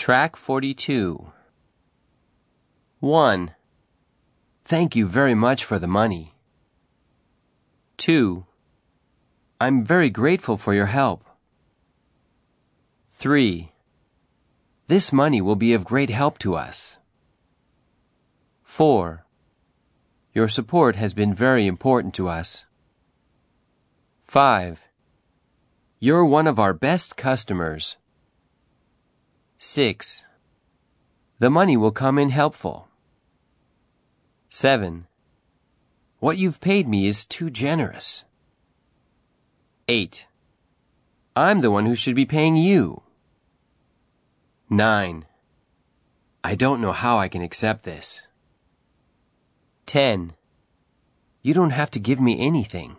Track 42. 1. Thank you very much for the money. 2. I'm very grateful for your help. 3. This money will be of great help to us. 4. Your support has been very important to us. 5. You're one of our best customers. 6. The money will come in helpful. 7. What you've paid me is too generous. 8. I'm the one who should be paying you. 9. I don't know how I can accept this. 10. You don't have to give me anything.